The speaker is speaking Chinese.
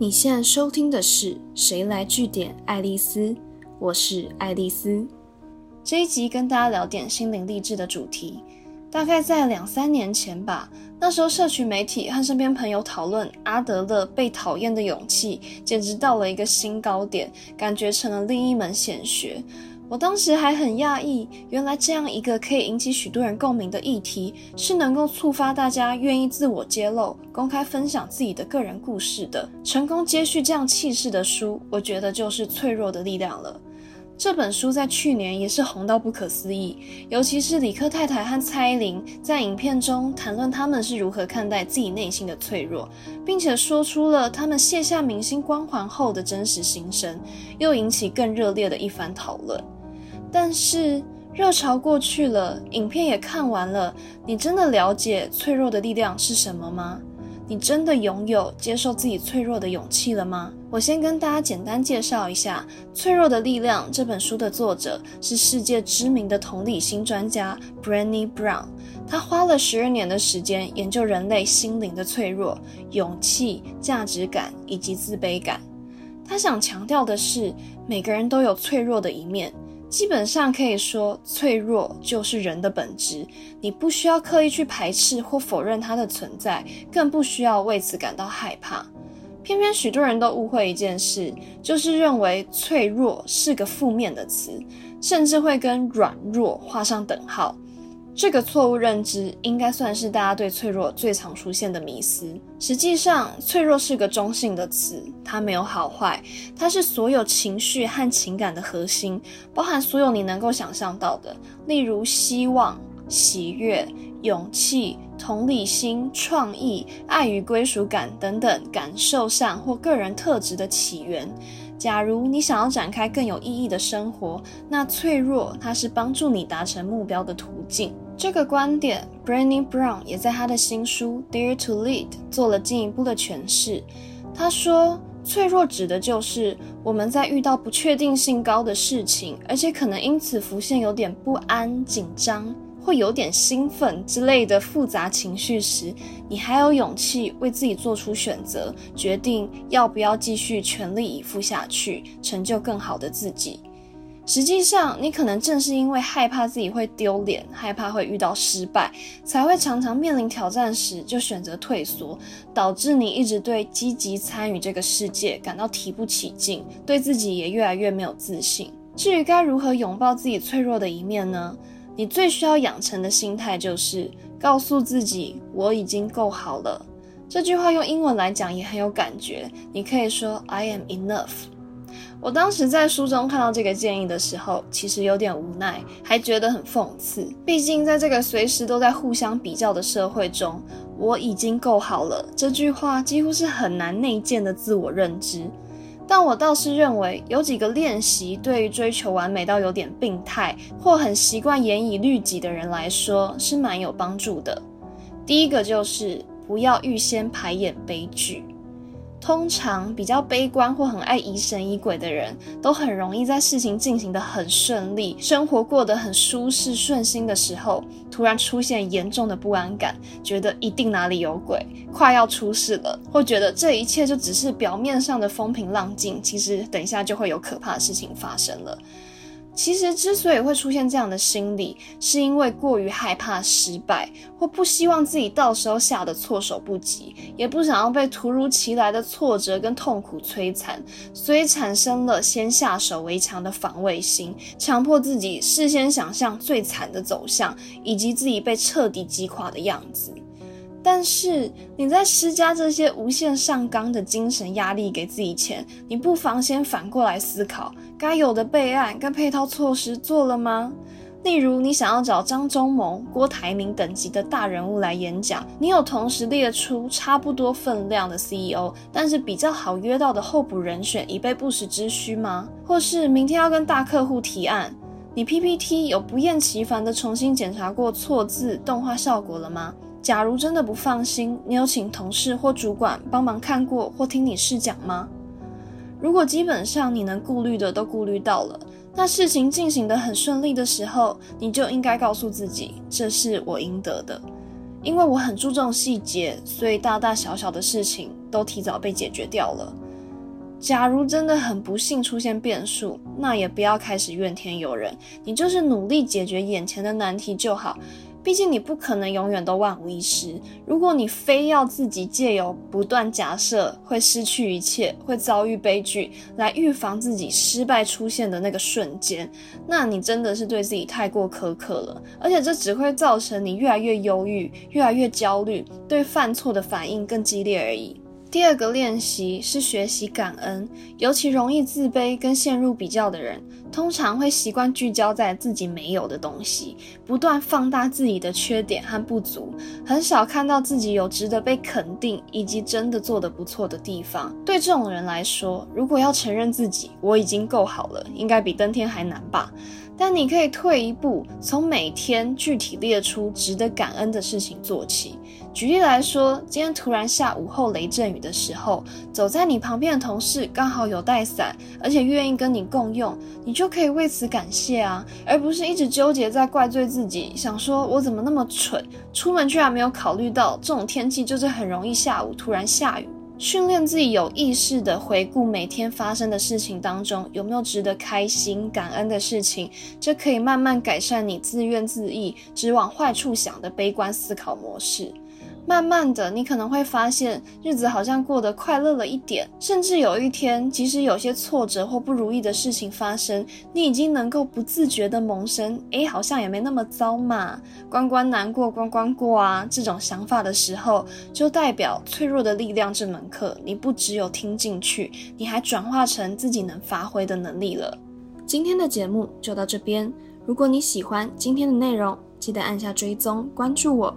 你现在收听的是《谁来据点爱丽丝》，我是爱丽丝。这一集跟大家聊点心灵励志的主题。大概在两三年前吧，那时候社群媒体和身边朋友讨论阿德勒被讨厌的勇气，简直到了一个新高点，感觉成了另一门显学。我当时还很讶异，原来这样一个可以引起许多人共鸣的议题，是能够触发大家愿意自我揭露、公开分享自己的个人故事的。成功接续这样气势的书，我觉得就是《脆弱的力量》了。这本书在去年也是红到不可思议，尤其是李克太太和蔡依林在影片中谈论他们是如何看待自己内心的脆弱，并且说出了他们卸下明星光环后的真实心声，又引起更热烈的一番讨论。但是热潮过去了，影片也看完了，你真的了解脆弱的力量是什么吗？你真的拥有接受自己脆弱的勇气了吗？我先跟大家简单介绍一下《脆弱的力量》这本书的作者是世界知名的同理心专家 Brenny Brown。他花了十二年的时间研究人类心灵的脆弱、勇气、价值感以及自卑感。他想强调的是，每个人都有脆弱的一面。基本上可以说，脆弱就是人的本质。你不需要刻意去排斥或否认它的存在，更不需要为此感到害怕。偏偏许多人都误会一件事，就是认为脆弱是个负面的词，甚至会跟软弱画上等号。这个错误认知应该算是大家对脆弱最常出现的迷思。实际上，脆弱是个中性的词，它没有好坏，它是所有情绪和情感的核心，包含所有你能够想象到的，例如希望、喜悦、勇气、同理心、创意、爱与归属感等等感受上或个人特质的起源。假如你想要展开更有意义的生活，那脆弱它是帮助你达成目标的途径。这个观点，Brené Brown 也在他的新书《Dare to Lead》做了进一步的诠释。他说，脆弱指的就是我们在遇到不确定性高的事情，而且可能因此浮现有点不安、紧张，会有点兴奋之类的复杂情绪时，你还有勇气为自己做出选择，决定要不要继续全力以赴下去，成就更好的自己。实际上，你可能正是因为害怕自己会丢脸，害怕会遇到失败，才会常常面临挑战时就选择退缩，导致你一直对积极参与这个世界感到提不起劲，对自己也越来越没有自信。至于该如何拥抱自己脆弱的一面呢？你最需要养成的心态就是告诉自己：“我已经够好了。”这句话用英文来讲也很有感觉，你可以说 “I am enough”。我当时在书中看到这个建议的时候，其实有点无奈，还觉得很讽刺。毕竟在这个随时都在互相比较的社会中，我已经够好了。这句话几乎是很难内建的自我认知。但我倒是认为，有几个练习对于追求完美到有点病态，或很习惯严以律己的人来说，是蛮有帮助的。第一个就是不要预先排演悲剧。通常比较悲观或很爱疑神疑鬼的人，都很容易在事情进行的很顺利，生活过得很舒适顺心的时候，突然出现严重的不安感，觉得一定哪里有鬼，快要出事了，或觉得这一切就只是表面上的风平浪静，其实等一下就会有可怕的事情发生了。其实之所以会出现这样的心理，是因为过于害怕失败，或不希望自己到时候吓得措手不及，也不想要被突如其来的挫折跟痛苦摧残，所以产生了先下手为强的防卫心，强迫自己事先想象最惨的走向，以及自己被彻底击垮的样子。但是你在施加这些无限上纲的精神压力给自己前，你不妨先反过来思考，该有的备案跟配套措施做了吗？例如，你想要找张忠谋、郭台铭等级的大人物来演讲，你有同时列出差不多分量的 CEO，但是比较好约到的候补人选，以备不时之需吗？或是明天要跟大客户提案，你 PPT 有不厌其烦的重新检查过错字、动画效果了吗？假如真的不放心，你有请同事或主管帮忙看过或听你试讲吗？如果基本上你能顾虑的都顾虑到了，那事情进行的很顺利的时候，你就应该告诉自己，这是我应得的，因为我很注重细节，所以大大小小的事情都提早被解决掉了。假如真的很不幸出现变数，那也不要开始怨天尤人，你就是努力解决眼前的难题就好。毕竟你不可能永远都万无一失。如果你非要自己借由不断假设会失去一切、会遭遇悲剧来预防自己失败出现的那个瞬间，那你真的是对自己太过苛刻了。而且这只会造成你越来越忧郁、越来越焦虑，对犯错的反应更激烈而已。第二个练习是学习感恩，尤其容易自卑跟陷入比较的人，通常会习惯聚焦在自己没有的东西，不断放大自己的缺点和不足，很少看到自己有值得被肯定以及真的做得不错的地方。对这种人来说，如果要承认自己我已经够好了，应该比登天还难吧？但你可以退一步，从每天具体列出值得感恩的事情做起。举例来说，今天突然下午后雷阵雨的时候，走在你旁边的同事刚好有带伞，而且愿意跟你共用，你就可以为此感谢啊，而不是一直纠结在怪罪自己，想说我怎么那么蠢，出门居然没有考虑到这种天气就是很容易下午突然下雨。训练自己有意识的回顾每天发生的事情当中有没有值得开心、感恩的事情，这可以慢慢改善你自怨自艾、只往坏处想的悲观思考模式。慢慢的，你可能会发现日子好像过得快乐了一点，甚至有一天，即使有些挫折或不如意的事情发生，你已经能够不自觉的萌生，哎，好像也没那么糟嘛，关关难过关关过啊，这种想法的时候，就代表脆弱的力量这门课，你不只有听进去，你还转化成自己能发挥的能力了。今天的节目就到这边，如果你喜欢今天的内容，记得按下追踪关注我。